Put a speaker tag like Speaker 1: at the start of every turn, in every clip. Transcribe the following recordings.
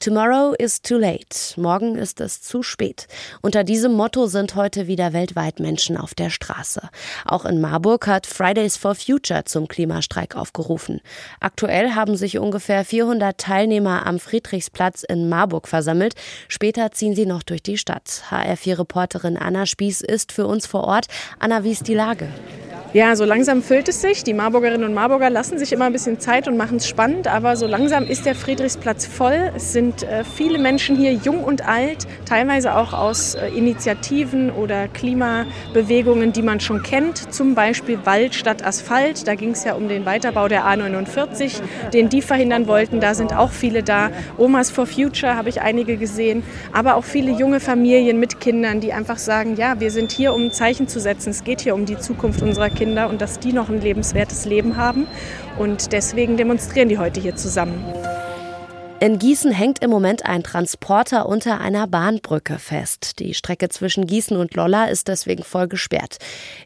Speaker 1: Tomorrow is too late. Morgen ist es zu spät. Unter diesem Motto sind heute wieder weltweit Menschen auf der Straße. Auch in Marburg hat Fridays for Future zum Klimastreik aufgerufen. Aktuell haben sich ungefähr 400 Teilnehmer am Friedrichsplatz in Marburg versammelt. Später ziehen sie noch durch die Stadt. HR4-Reporterin Anna Spieß ist für uns vor Ort. Anna, wie ist die Lage?
Speaker 2: Ja, so langsam füllt es sich. Die Marburgerinnen und Marburger lassen sich immer ein bisschen Zeit und machen es spannend, aber so langsam ist der Friedrichsplatz voll. Es sind äh, viele Menschen hier, jung und alt, teilweise auch aus äh, Initiativen oder Klimabewegungen, die man schon kennt, zum Beispiel Wald statt Asphalt. Da ging es ja um den Weiterbau der A49, den die verhindern wollten. Da sind auch viele da. Omas for Future habe ich einige gesehen, aber auch viele junge Familien mit Kindern, die einfach sagen, ja, wir sind hier, um ein Zeichen zu setzen. Es geht hier um die Zukunft unserer Kinder und dass die noch ein lebenswertes Leben haben. Und deswegen demonstrieren die heute hier zusammen.
Speaker 1: In Gießen hängt im Moment ein Transporter unter einer Bahnbrücke fest. Die Strecke zwischen Gießen und Lolla ist deswegen voll gesperrt.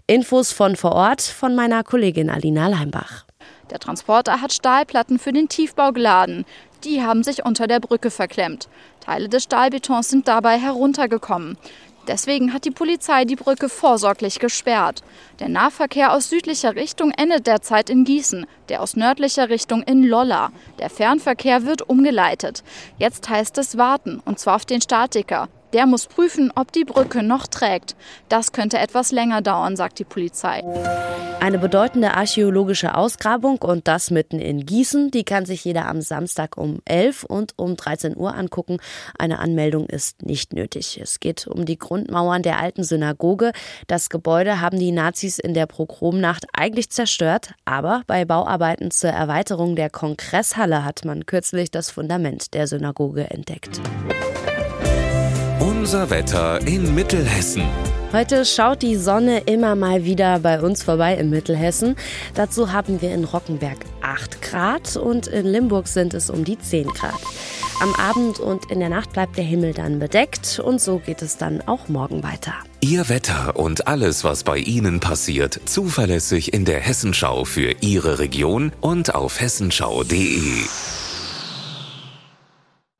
Speaker 1: Infos von vor Ort von meiner Kollegin Alina Leimbach.
Speaker 3: Der Transporter hat Stahlplatten für den Tiefbau geladen. Die haben sich unter der Brücke verklemmt. Teile des Stahlbetons sind dabei heruntergekommen. Deswegen hat die Polizei die Brücke vorsorglich gesperrt. Der Nahverkehr aus südlicher Richtung endet derzeit in Gießen, der aus nördlicher Richtung in Lolla. Der Fernverkehr wird umgeleitet. Jetzt heißt es warten, und zwar auf den Statiker. Der muss prüfen, ob die Brücke noch trägt. Das könnte etwas länger dauern, sagt die Polizei.
Speaker 1: Eine bedeutende archäologische Ausgrabung und das mitten in Gießen. Die kann sich jeder am Samstag um 11 und um 13 Uhr angucken. Eine Anmeldung ist nicht nötig. Es geht um die Grundmauern der alten Synagoge. Das Gebäude haben die Nazis in der Progromnacht eigentlich zerstört, aber bei Bauarbeiten zur Erweiterung der Kongresshalle hat man kürzlich das Fundament der Synagoge entdeckt.
Speaker 4: Unser Wetter in Mittelhessen.
Speaker 1: Heute schaut die Sonne immer mal wieder bei uns vorbei in Mittelhessen. Dazu haben wir in Rockenberg 8 Grad und in Limburg sind es um die 10 Grad. Am Abend und in der Nacht bleibt der Himmel dann bedeckt und so geht es dann auch morgen weiter.
Speaker 4: Ihr Wetter und alles, was bei Ihnen passiert, zuverlässig in der Hessenschau für Ihre Region und auf hessenschau.de.